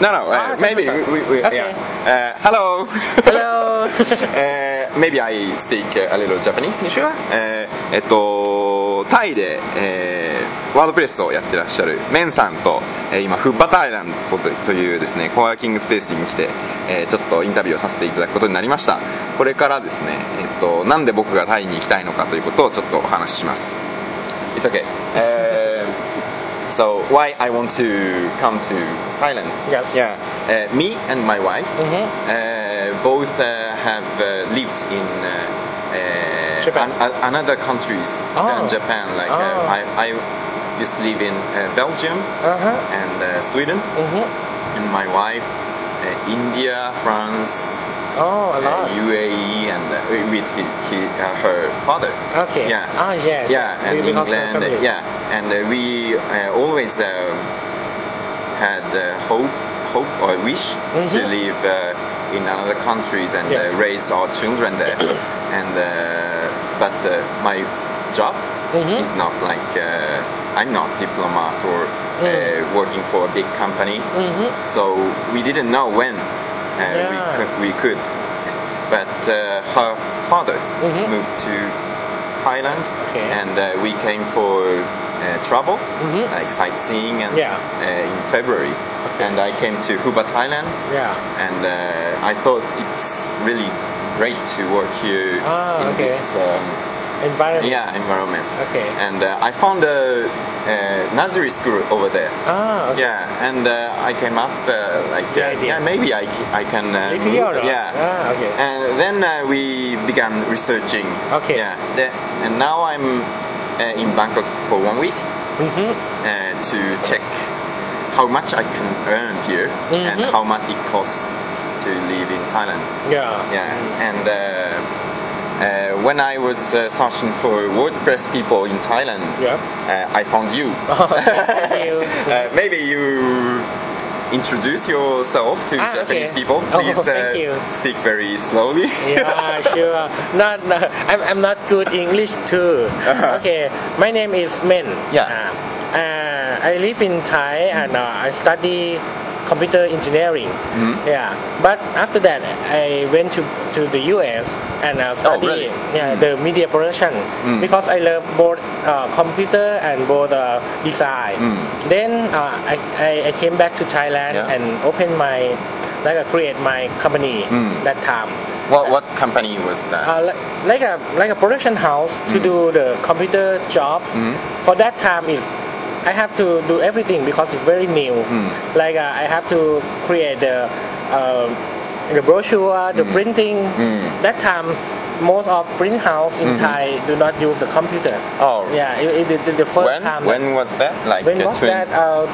No, no. Uh, Ah, maybe we, we, Okay. yeah. Uh, hello. Hello. uh, maybe I speak a little Japanese. Sure. えっとタイで、えーワードプレスをやってらっしゃるメンさんと、えー今フッバタアイランドとというですねコワーキングスペースに来て、えーちょっとインタビューをさせていただくことになりましたこれからですね、えっとなんで僕がタイに行きたいのかということをちょっとお話しします It's okay、So why I want to come to Thailand Yes. Yeah uh, Me and my wife Mhm. uh, both uh, have uh, lived in uh, uh, Japan. an- a- another countries than Oh. Japan. Like Oh. uh, I, I used to live in uh, Belgium Uh huh. and uh, Sweden, Mhm. and my wife uh, India, France, Oh, a lot. uh, UAE, and uh, with he, uh, her father. okay. Yeah. Ah, yes. Yeah, and We- England. yeah, and uh, we uh, always um, had uh, hope, hope or wish to Mhm. live uh, in another countries and Yes. uh, raise our children there. and uh, but uh, my job Mhm. is not like uh, I'm not diplomat or uh, Mm. working for a big company. Mhm. So we didn't know when uh, Yeah. we could. We could. But uh, her father Mhm. moved to Thailand, Okay. and uh, we came for uh, travel, Mhm. like sightseeing, and Yeah. uh, in February. And I came to Hubba, Thailand, Yeah. and uh, I thought it's really great to work here Ah, in okay. this um, Environment. yeah environment. Okay. And uh, I found a, a nursery school over there. Ah, okay. Yeah, and uh, I came up uh, like yeah maybe I, I can uh, Live move- here, yeah. Ah, okay. And then uh, we began researching. Okay. Yeah. The, and now I'm uh, in Bangkok for one week Mhm. uh, to check how much I can earn here and Mhm. how much it costs to live in Thailand. Yeah. Yeah. And uh, when I was uh, searching for WordPress people in Thailand, Yeah. uh, I found you. Oh, you. uh, maybe you introduce yourself to Ah, Japanese okay. people. Oh, Please uh, you. speak very slowly. yeah, sure. Not, no, I'm, I'm not good English too. Uh-huh. Okay, my name is Men. Yeah. Uh, uh, I live in Thai and uh, I study computer engineering. Mhm. Yeah. But after that, I went to, to the US and uh, study Oh, really? yeah, Mm. the media production Mm. because I love both uh, computer and both uh, design. Mm. Then uh, I, I, I came back to Thailand Yeah. and opened my like uh, create my company Mm. that time. what what company was that? Uh, li- like a like a production house to do the computer jobs. Mhm. For that time is I have to do everything because it's very new. Mm. Like uh, I have to create the uh, the brochure, the Mm. printing. Mm. That time, most of print house in Mhm. Thai do not use the computer. oh, Yeah, it, it, the, the first when time. when was that? Like when uh, was twin- that? Uh,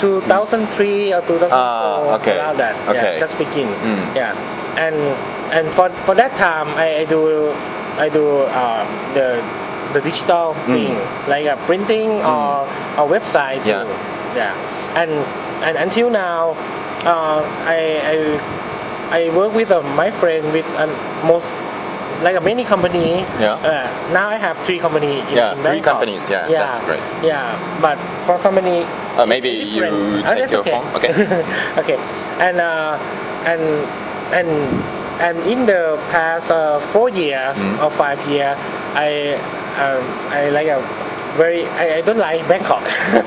2003 or 2004 Ah, okay. around that. Okay. Yeah, just begin. Mm. Yeah, and and for for that time I, I do I do uh, the the digital Mm. thing like a printing or a website too. Yeah. Yeah, and and until now uh, I I I work with uh, my friend with uh, most like a many company. Yeah. Uh, now I have three company. In, Yeah, in three Bangkok. companies, yeah, yeah, that's great. Yeah, but for so many. Uh, maybe you different- Oh, take your okay. phone. Okay. okay, and uh, and and and in the past uh, four years Mm. or five years, I um, I like a very I, I don't like Bangkok.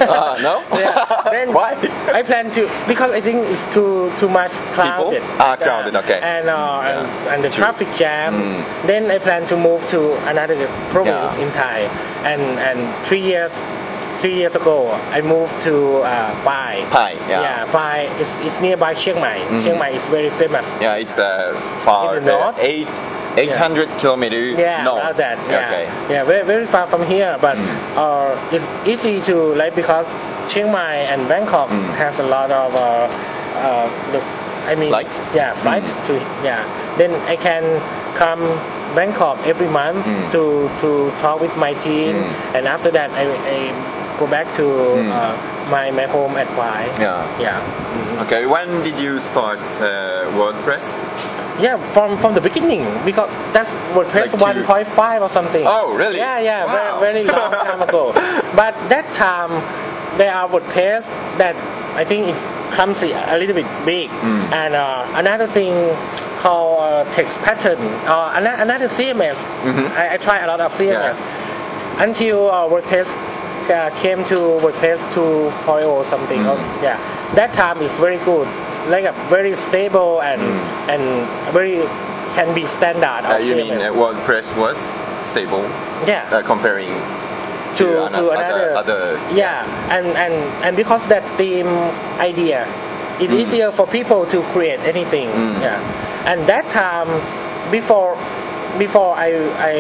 Ah, no? yeah. Then Why? I plan to because I think it's too too much crowded. Ah, crowded, okay. And uh, Yeah. and, and the True. traffic jam. Mm. Then I plan to move to another province Yeah. in Thai. And and three years three years ago I moved to uh, Pai. Pai, yeah. Yeah, Pai is is nearby Chiang Mai. Mhm. Chiang Mai is very famous. Yeah, it's uh, far In the north? eight eight hundred kilometers. Yeah, north. that. Yeah, Okay. yeah, very very far from here, but Mm. uh, it's easy to like because Chiang Mai and Bangkok Mm. has a lot of uh, uh, the I mean Flight? yeah flight Mm. to yeah. Then I can come Bangkok every month Mm. to to talk with my team, Mm. and after that I, I go back to Mm. uh, my my home at Pai. Yeah. Yeah. Mhm. Okay. When did you start uh, WordPress? Yeah, from from the beginning because that's WordPress Like to- 1.5 or something. Oh, really? Yeah, yeah, Wow. very very long time ago. But that time, there are WordPress that I think is clumsy, a little bit big, Mm. and uh, another thing called uh, Textpattern. Uh, ano- another CMS. Mhm. I, I try a lot of CMS until uh, WordPress uh, came to WordPress 2.0 or something. Mm. Or, yeah, that time is very good, like a very stable and Mm. and very can be standard. Uh, you mean CMS. WordPress was stable yeah. uh, comparing to, to another, other, yeah and and and because that theme idea it's Mm. easier for people to create anything Mm. yeah and that time before before I I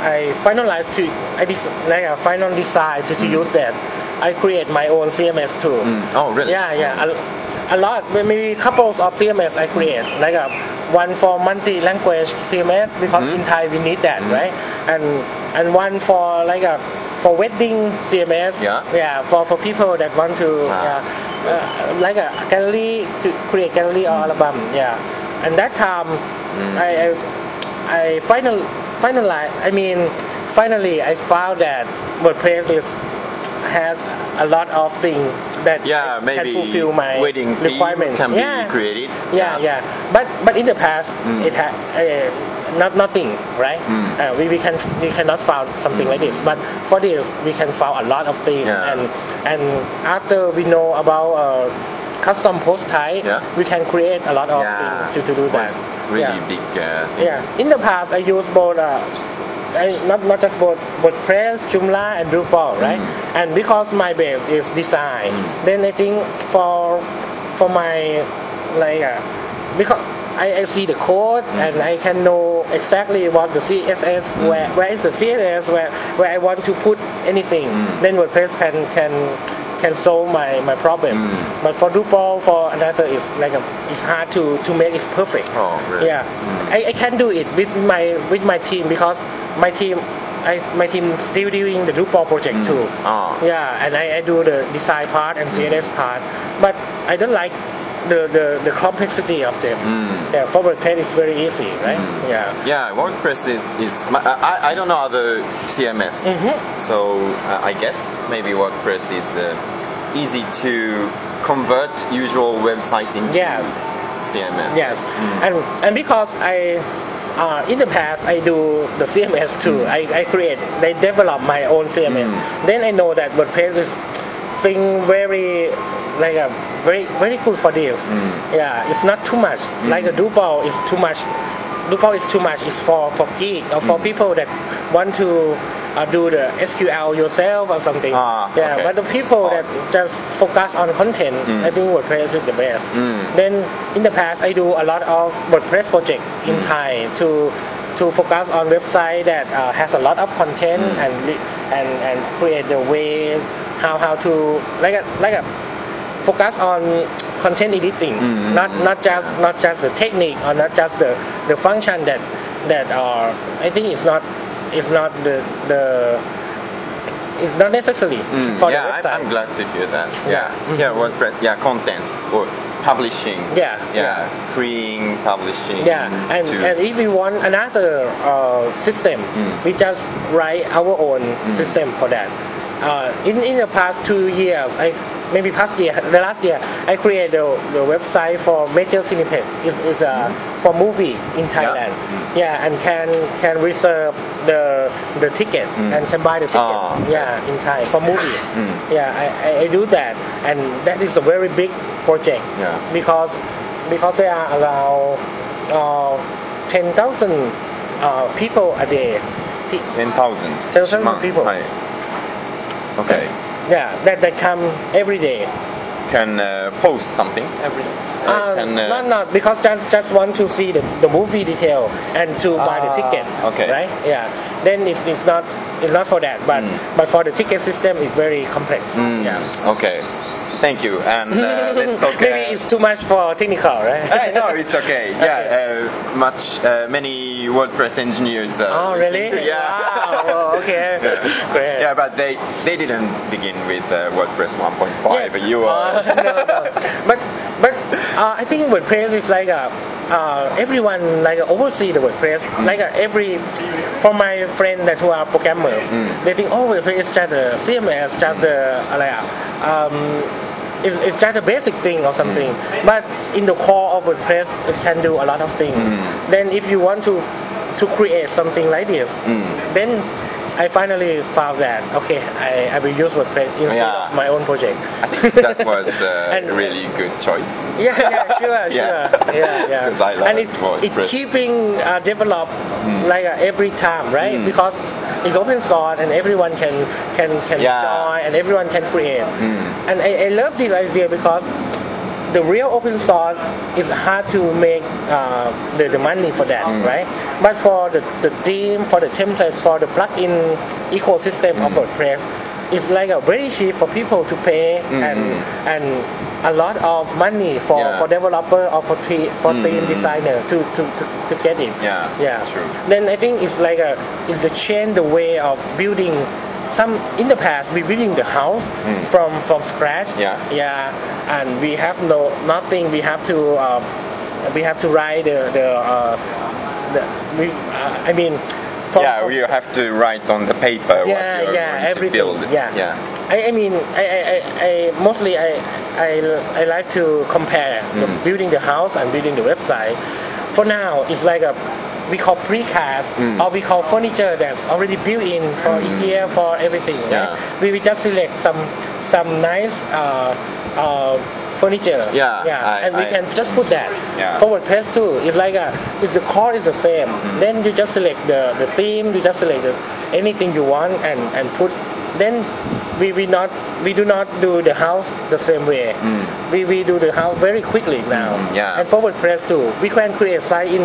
I finalized to I des- like a final design to, to Mm. use that I create my own CMS too Mm. Oh, really? yeah yeah a, a lot maybe couples of CMS I create like a one for multi-language CMS because Mm. in Thai we need that Mm. right and and one for like a for wedding CMS Yeah. yeah for for people that want to Ah. yeah, uh, like a gallery to create gallery or album yeah and that time Mm. I, I I final finalize I mean finally I found that WordPress is has a lot of things that Yeah, can fulfill my wedding theme requirements. can yeah. be created. Yeah, yeah. But but in the past, Mm. it had uh, not nothing, right? Mm. Uh, we, we can we cannot find something like this. But for this, we can find a lot of things. Yeah. And and after we know about uh, custom post type, Yeah. we can create a lot of Yeah. things to, to do that. Was really yeah. big. Uh, thing. Yeah. In the past, I used both. Uh, I, not not just both WordPress, Joomla, and Drupal, right? Mm. And because my base is design, Mm. then I think for for my like uh, because I, I see the code Mm. and I can know exactly what the CSS Mm. where where is the CSS where where I want to put anything. Mm. Then WordPress can can can solve my my problem. Mm. But for Drupal, for another, is like a, it's hard to to make it perfect. Oh, really? Yeah, Mm. I, I can do it with my with my team because my team I my team still doing the Drupal project Mm. too. Oh. Yeah, and I, I do the design part and CSS part, but I don't like the the, the complexity of them. Mm. Yeah, for WordPress is very easy, right? Mm. Yeah. Yeah, WordPress is, is my, I, I don't know other CMS, Mhm. so uh, I guess maybe WordPress is uh, easy to convert usual websites into Yes. CMS. Yes, Mm. and and because I. Uh, in the past, I do the CMS too. I, I create, I develop my own CMS. Mm. Then I know that WordPress is thing very like a very very good for this. Mm. Yeah, it's not too much. Like a Drupal is too much. Drupal is too much. It's for for geek or for Mm. people that want to uh, do the SQL yourself or something. Ah, yeah, okay. but the people that just focus on content, Mm. I think WordPress is the best. Mm. Then in the past, I do a lot of WordPress project in Mm. Thai to to focus on website that uh, has a lot of content Mm. and and and create the way how how to like a like a focus on content editing, Mm. not not just not just the technique or not just the the function that that are I think it's not it's not the the it's not necessary Mm, for yeah, the I'm. I'm glad to hear that. Yeah. Yeah, Mhm. yeah, WordPress, yeah, contents or publishing. Yeah, yeah, yeah. freeing publishing. Yeah, and, to, and if we want another uh, system, Mm. we just write our own system for that. Uh, in in the past two years, I maybe past year, the last year, I created the, the website for major cineplex. It's, it's uh, for movie in Thailand. Mm. Yeah, and can can reserve the the ticket Mm. and can buy the ticket. Ah. Yeah, in Thai for movie. Mm. Yeah, I, I, do that, and that is a very big project Yeah. because because there are around uh, ten thousand uh, people a day. Ti- 10,000. 10,000 people. Hi. Okay. Yeah, that that come every day. Can uh, post something every day. Uh, Uh, can, uh, not not because just just want to see the, the movie detail and to buy the Ah, ticket. okay. Right? Yeah. Then it's, it's not it's not for that, but Mm. but for the ticket system it's very complex. Mm, Yeah. Okay. Thank you. And uh, let's talk. Maybe uh, it's too much for technical, right? Hey, no, it's okay. Yeah, uh, much, uh, many WordPress engineers. Uh, Oh, really? to- yeah. Wow, well, okay. Great. Yeah, but they they didn't begin with uh, WordPress 1.5. You are. Uh, no, no. But but Uh, I think WordPress is like a uh, everyone like oversee the WordPress. Like a, every for my friend that who are programmers, Mm. they think oh WordPress is just a CMS, just a like um, it's, it's just a basic thing or something. But in the core of WordPress, it can do a lot of things. Mm. Then if you want to to create something like this, Mm. then I finally found that okay, I, I will use WordPress instead Yeah. of my own project. I think that was uh, a really good choice. Yeah, yeah, sure, Yeah. sure, yeah, yeah. 'Cause I love and it, WordPress. it's keeping uh, develop like uh, every time, right? Mm. Because it's open source and everyone can can can Yeah. join and everyone can create. Mm. And I, I love this idea because the real open source is hard to make uh, the, the money for that, Mm. right? But for the, the theme, for the template, for the plugin ecosystem of Mm. WordPress, it's like a very cheap for people to pay and and a lot of money for, Yeah. for developer or for for Mm. theme designer to, to, to, to get it. Yeah, Yeah. true. Then I think it's like a it's the change the way of building some in the past we building the house Mm. from from scratch. Yeah. Yeah. And we have no nothing. We have to uh, we have to write the the, uh, the we uh, I mean. Yeah, you have to write on the paper what yeah, you're yeah, going everything. to build. Yeah, yeah. I, I mean, I, I, I, mostly I, I, I like to compare the Mm. building the house and building the website. For now, it's like a we call precast Mm. or we call furniture that's already built in for IKEA for everything. right? Yeah. We, we just select some some nice uh, uh, furniture. Yeah, yeah, I- and we I- can just put that. Yeah. For WordPress too, it's like a, if the core is the same, Mm-hmm. then you just select the, the theme, you just select the, anything you want and, and put. Then we, we not we do not do the house the same way. Mm. We, we do the house very quickly now. Mm, yeah. And for WordPress too, we can create a site in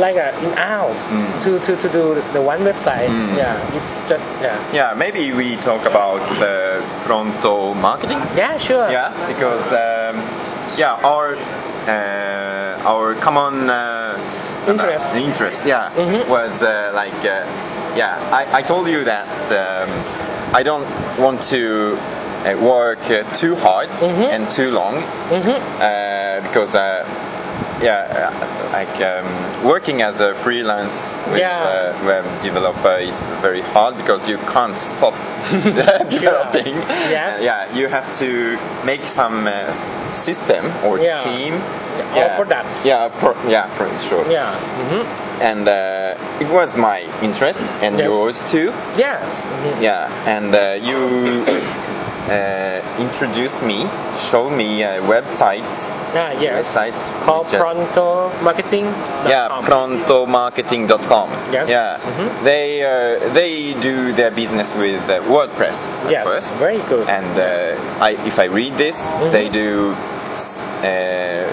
like a, in hours Mm. to, to, to do the one website. Mm. Yeah, it's just yeah. Yeah, maybe we talk about the Pronto Marketing. Yeah, sure. Yeah, because um, yeah, our uh, our common uh, Interest. interest, yeah, Mhm. was uh, like uh, yeah. I, I told you that um, I don't want to uh, work uh, too hard Mhm. and too long Mm-hmm. uh, because uh, yeah, uh, like um, working as a freelance Yeah. uh, web developer is very hard because you can't stop developing. Yes. Uh, yeah, you have to make some uh, system or Yeah. team. Or yeah. products. Yeah, pro- yeah, pro- sure. Yeah. Mm-hmm. And uh, it was my interest and Yes. yours too. Yes. Mhm. Yeah, and uh, you uh, introduced me, showed me a website. Ah, yes. Website Called uh, Pronto Marketing. yeah, prontomarketing.com. Yes. Yeah, Mhm. they uh, they do their business with uh, WordPress at Yes. first, Very good. and uh, I, if I read this, Mhm. they do. Uh,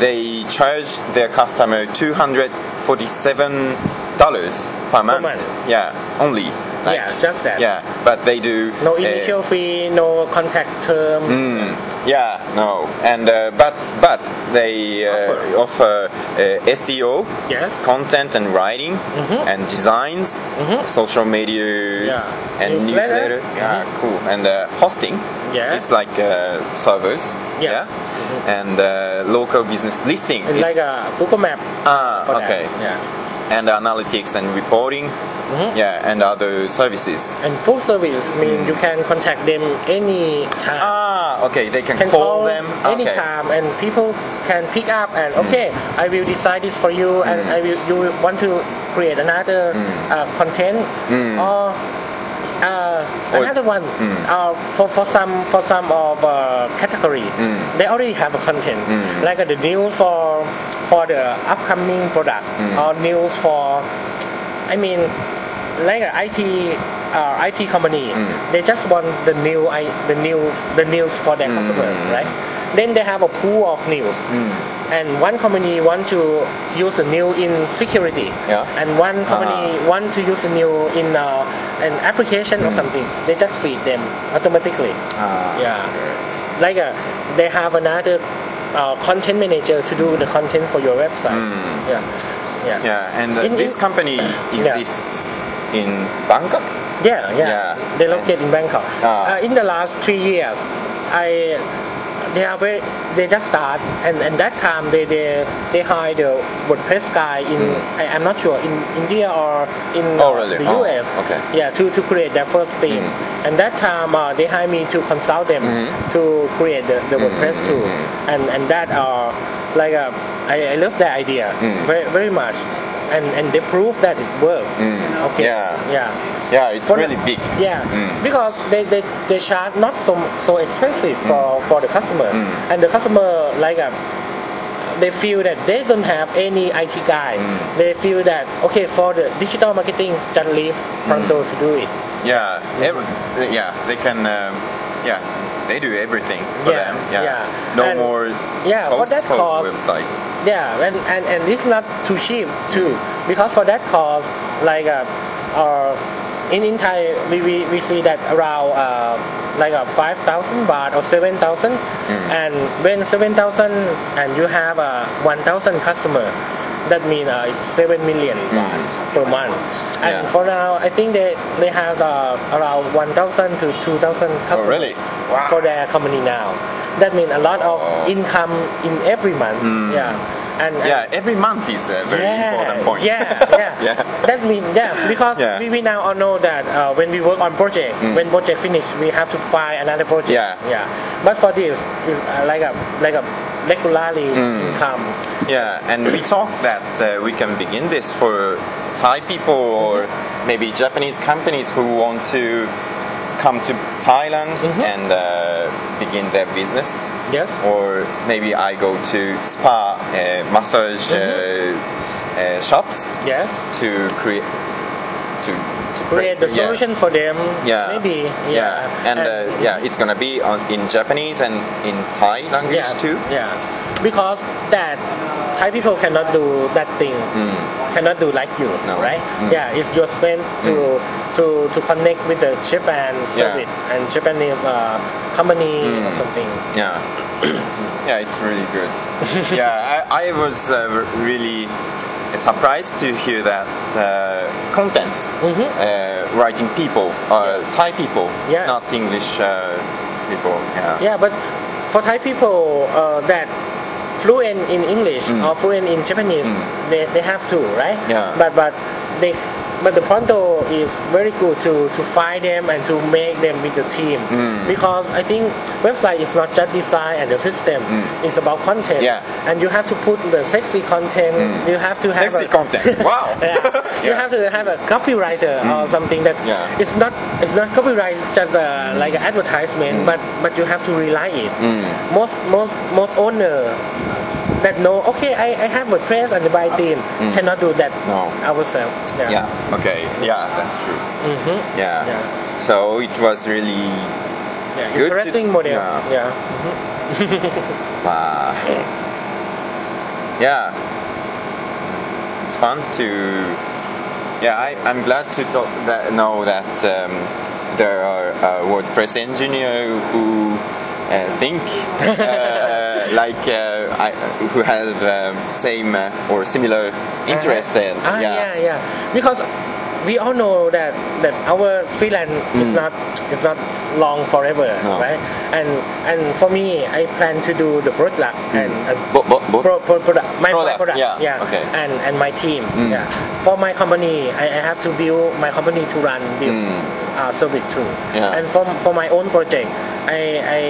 they charge their customer two hundred forty-seven dollars per month. month. Yeah, only. Like, yeah, just that. Yeah, but they do. No uh, initial fee, no contact term. Mm, yeah, no, and uh, but but they uh, Offer. offer uh, SEO, Yes. content and writing, Mhm. and designs, Mhm. social media, Yeah. and Newsletter. newsletter. Yeah, cool. And uh, hosting. Yeah. It's like uh, servers. Yes. Yeah. And uh, local business listing. It's like a Google Map ah okay. that. Yeah. And analytics and reporting. Mhm. Yeah, and other services. And full service means you can contact them any time. Ah, okay. They can, can call, them okay. anytime and people can pick up and okay I will decide this for you and Mm. I will you will want to create another Mm. uh, content Mm. or uh, another one Mm. uh, for for some for some of uh, category Mm. they already have a content Mm. like uh, the news for for the upcoming product Mm. or news for I mean like a IT uh, IT company Mm. they just want the new I, the news the news for their Mm. customer right then they have a pool of news Mm. and one company want to use the new in security Yeah. and one company Ah. want to use the new in uh, an application or Mm. something they just feed them automatically Ah, Yeah. like uh, they have another uh, content manager to do the content for your website Mm. yeah yeah Yeah, and uh, In- this in- company exists in Bangkok. Yeah, yeah. Yeah. They located in Bangkok. Ah. Uh, in the last three years, I they are very they just start and and that time they they they hire the WordPress guy in I, I'm not sure in India or in Oh, uh, really? the Oh, US okay. yeah to to create their first theme Mm. and that time uh, they hire me to consult them Mhm. to create the, the Mm, WordPress mm, too mm. and and that uh like uh, I, I love that idea Mm. very very much and and they prove that it's worth. Mm. okay Yeah. yeah Yeah, it's For the- really big. yeah, Mm. because they, they, they charge not so so expensive for, for the customer, Mm. and the customer like uh, they feel that they don't have any IT guy. Mm. They feel that okay for the digital marketing, just leave Pronto to do it. Yeah, ev- yeah, they can. Um, yeah, they do everything for Yeah, them. Yeah, yeah. no And- more yeah, for that cost- websites. Yeah, and, and, and it's not too cheap too, because for that cost, like uh, uh, in in Thai we, we, we see that around uh, like a five thousand baht or seven thousand, and when seven thousand and you have uh, one thousand customer, that means uh, it's seven million baht per month. And Yeah. for now, I think they they have uh, around one thousand to two thousand customers really? Wow. for their company now. That means a lot of Oh. income in every month. Mm. Yeah, and, and Yeah, every month is a very yeah, important point. Yeah, yeah. yeah. That means yeah, because Yeah. we, we now all know that uh, when we work on project, Mm. when project finish, we have to find another project. Yeah. yeah. But for this, it's uh, like a like a regularly Mm. income. Yeah, and we talk that uh, we can begin this for Thai people or maybe Japanese companies who want to come to Thailand Mhm. and uh, begin their business. Yes. Or maybe I go to spa, uh, massage uh, uh, shops Yes. to create to, to Create the yeah. solution for them. Yeah. Maybe. Yeah. Yeah, and, uh, yeah, it's gonna be on, in Japanese and in Thai language yeah. too. Yeah. Because that Thai people cannot do that thing. Mm. cannot do like you, No. right? Mm. Yeah, it's your strength to to to connect with the Japan service and Japanese uh, company or Mm. something. Yeah, yeah, it's really good. yeah, I, I was uh, really surprised to hear that uh, contents hmm uh, writing people are Thai people, Yes. not English uh, people. Yeah. Yeah, but for Thai people uh, that fluent in English Mm. or fluent in Japanese, Mm. they, they have to, right? Yeah. But but they but the Pronto is very good to to find them and to make them with the team Mm. because I think website is not just design and the system. Mm. It's about content. Yeah. And you have to put the sexy content. Mm. You have to have Sexy a, content. Wow. yeah. You have to have a copywriter or Mm. something that Yeah. it's not it's not copyright just uh, like an advertisement, Mm. but but you have to rely it. Mm. Most most most owner that know okay I, I have WordPress and the buy theme Mm. cannot do that No. ourselves. Yeah. Yeah. Okay. Yeah, that's true. hmm Yeah. Yeah. So it was really yeah. Good to- Interesting model. yeah. Yeah. Mhm. Wow. Yeah. It's fun to. Yeah, I, I'm glad to talk that, know that um, there are uh, WordPress engineers who uh, think uh, like uh, I, who have um, same uh, or similar interests. in Ah, yeah, yeah. Because we all know that that our freelance is Mm. not is not long forever, No. right? And and for me, I plan to do the product and, and Bo- bo- bo- pro, pro, product, my Product, product, yeah, okay. and and my team, Mm. yeah. For my company, I, I have to build my company to run this Mm. uh, service too. Yeah. And for for my own project, I I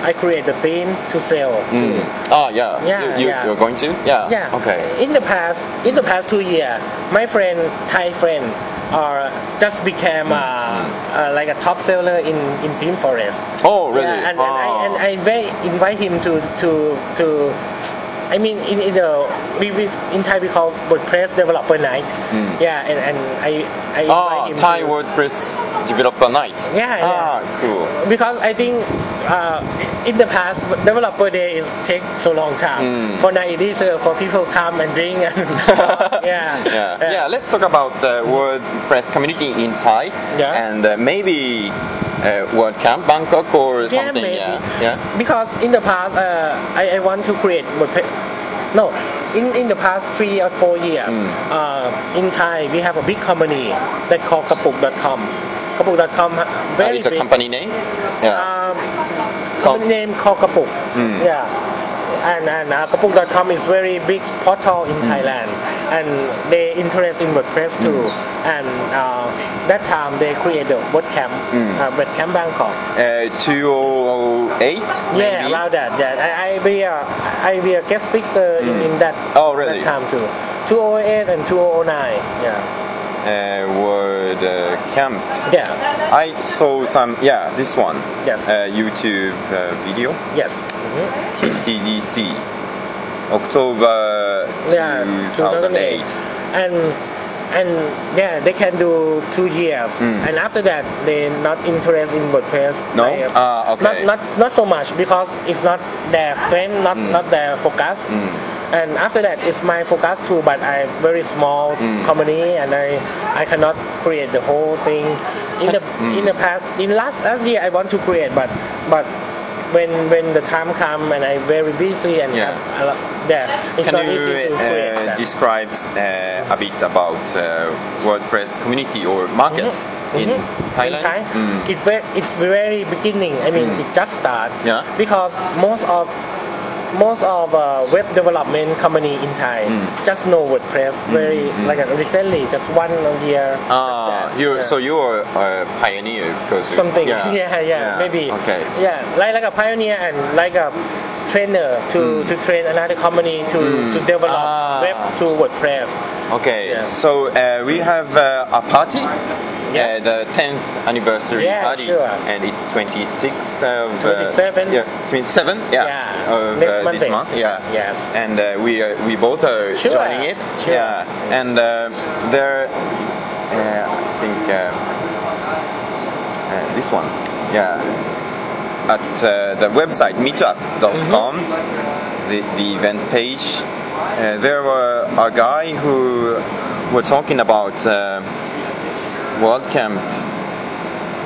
I create the theme to sell. Mm. Oh yeah. Yeah, you, you, yeah. You're going to? Yeah. Yeah. Okay. In the past, in the past two years, my friend, Thai friend, uh, just became uh, uh, like a top seller in in ThemeForest. Oh really? Yeah, and, oh. and I and I invite invite him to to to. I mean, in, in the we, we in Thai we call WordPress developer night. Mm. Yeah, and, and I I Ah, Thai to, WordPress developer night. Yeah, yeah. Ah, cool. because I think uh, in the past developer day is take so long time. Mm. For now it is uh, for people come and drink and yeah, yeah. Yeah. Let's talk about the WordPress community in Thai. Yeah. And uh, maybe uh, WordCamp Bangkok or something. maybe. Yeah. Yeah. Because in the past uh, I, I want to create WordPress. No, in, in the past three or four years, Mm. uh, in Thai we have a big company that called Kapook.com. Kapook.com ha- Uh, very it's a big. company name. Yeah. Um, company name called Kapook. Mm. Yeah. And, and uh, Kapook.com is very big portal Mm. in Thailand, and they interest in WordPress too. Mm. And uh, that time they create the WordCamp, Mm. uh, WordCamp Bangkok. Uh, 208? Yeah, maybe? around that. Yeah, I, I be a I be a guest speaker in, Mm. in that Oh, really? that time too. 2008 and 2009. Yeah. Uh, Word uh, Camp. Yeah. I saw some, yeah, this one. Yes. Uh, YouTube uh, video. Yes. Mhm. TCDC. October Yeah. 2008. And and yeah, they can do two years, Mm. and after that they not interested in WordPress. No? Like, Ah, okay. Not not not so much because it's not their strength, not Mm. not their focus. Mm. And after that, it's my focus too. But i'm very small Mm. company, and I I cannot create the whole thing. In the Mm. in the past, in last last year, I want to create, but but when when the time come and I very busy and Yeah. have a lot, it's Can not you easy to create uh, that. describe uh, a bit about uh, WordPress community or market Mhm. in Mhm. Thailand? In Thai, Mm. it it's very beginning. I mean, Mm. it just start. Yeah. Because most of most of uh, web development company in Thai Mm. just know WordPress very mm. like uh, recently, just one year. Ah, you Yeah. so you're a pioneer because you- something. Yeah, Yeah, yeah, maybe. Okay. Yeah, like like a pioneer and like a trainer to Mm. to train another company to Mm. to develop Ah. web to WordPress. Okay. Yeah. So uh, we have uh, a party. Yeah. Uh, the 10th anniversary Yeah, party, sure. and it's 26th of 27. Uh, yeah, 27. Yeah. Yeah. Of Next uh, this month. Yeah. Yes. And uh, we are, we both are Sure. joining it. Sure. Yeah. And uh, there, uh, I think uh, uh, this one. Yeah. At uh, the website meetup.com, Mm-hmm. the, the event page, uh, there were a guy who were talking about uh, WordCamp.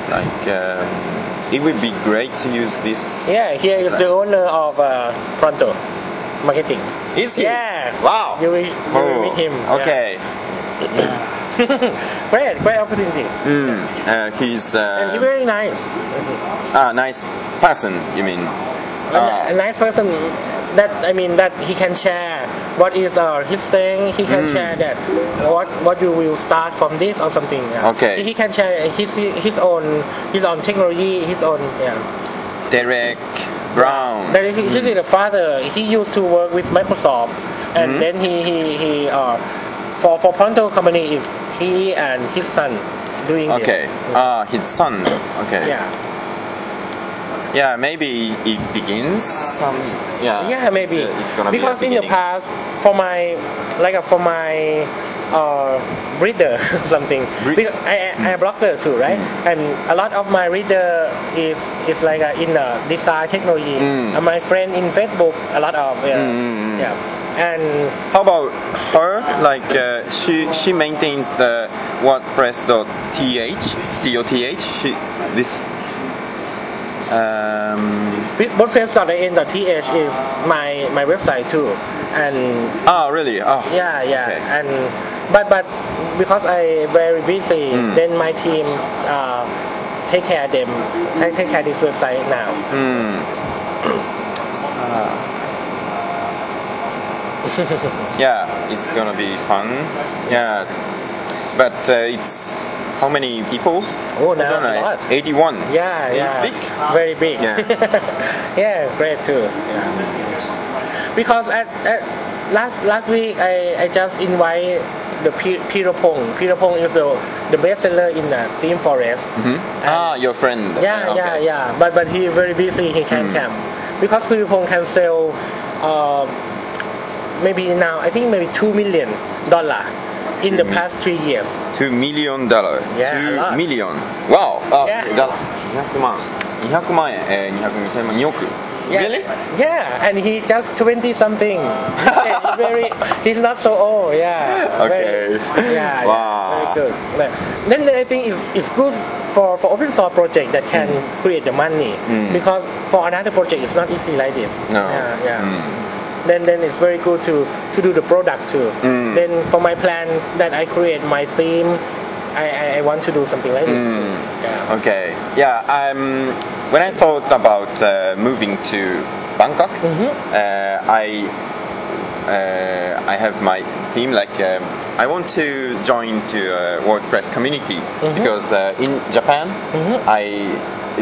Like, uh, it would be great to use this. Yeah, here is the owner of uh, Pronto Marketing. Is he? Yeah. Wow. You will, you will meet him. yeah. Great, great opportunity. Mm. Uh, he's And he's uh, very nice. a nice person. You mean? A- Ah. a nice person that I mean that he can share what is uh, his thing. He can Mm. share that what what you will start from this or something. yeah. Okay. He, can share his his own his own technology, his own yeah. Derek Brown. That is, he, he is a father. He used to work with Microsoft, and Mhm. then he he he uh, for for Pronto company is he and his son doing this. Okay. Ah, his son. Okay. Yeah. Yeah, maybe it begins some. Yeah. Yeah, maybe It's, uh, it's gonna because be in the past, for my like uh, for my uh, reader something. Re- because I, I a blogger too, right? Mm. And a lot of my reader is is like uh, in uh, design technology. Mm. And my friend in Facebook, a lot of uh, Mm, mm, mm. yeah. And How about her? Like uh, she she maintains the WordPress.th, C-O-T-H. She this. Um, WordPress.in.th is my my website too, and oh really? Oh. yeah, yeah, Okay. and but but because I very busy, Mm. then my team uh, take care of them take, take care this website now. Hmm. Yeah, it's gonna be fun. Yeah, but uh, it's how many people? Oh, I don't a know, lot. 81. Yeah, It's yeah, big. very big. Yeah. yeah, great too. Yeah. Because at, at last last week I, I just invite the P- Peerapong. Peter Pong is the the best seller in the ThemeForest. Mhm. Ah, your friend. Yeah, Uh, yeah, yeah. But but he very busy. He can't Mm. come because Peerapong can sell uh, maybe now I think maybe two million dollar in the Two mil- past three years. Two million dollar. Yeah, Two a lot. million. Wow. あ、 Yeah. だ200万。200万円。えー、200、2000万、2億。 Yeah. Really? Yeah, and he just twenty something. He's very, he's not so old. Yeah. Okay. Very, yeah. Wow. Yeah, very good. But then I think it's, it's good for, for open source project that can create the money Mm. because for another project it's not easy like this. No. Yeah. Yeah. Mm. then then it's very good to to do the product too. Mm. Then for my plan that I create my theme I, I, I want to do something like this. Mm. too. Yeah. Okay. Yeah. Um, when I thought about uh, moving to Bangkok, Mhm. uh, I uh, I have my team. Like um, I want to join to a WordPress community Mhm. because uh, in Japan Mhm. I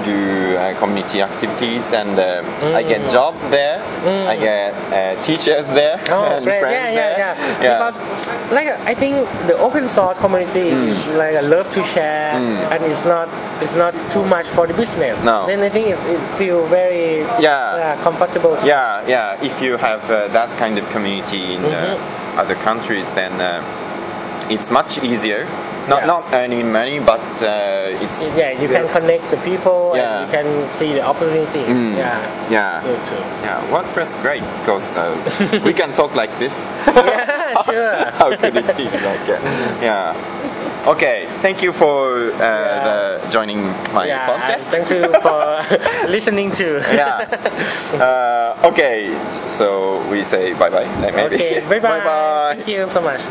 do uh, community activities and uh, I get Mm. jobs there. Mm. I get uh, teachers there Oh, and great. Yeah, yeah, yeah, Yeah. Because, like, I think the open source community Mm. is like a love to share, Mm. and it's not it's not too much for the business. No. Then I think it's, it feel very Yeah. comfortable. Yeah, yeah. If you have uh, that kind of community in Mhm. uh, other countries, then uh, it's much easier. Not Yeah. not earning money, but uh, it's Yeah, you can connect the people Yeah. and you can see the opportunity. Mm. Yeah. yeah, yeah. WordPress great because uh, we can talk like this. Yeah, sure. How could it be like? Uh, yeah. Okay. Thank you for uh, the joining my yeah, podcast. thank you for listening to. yeah. Uh, okay. So we say bye bye. Maybe. Okay, bye bye. bye bye. Thank you so much.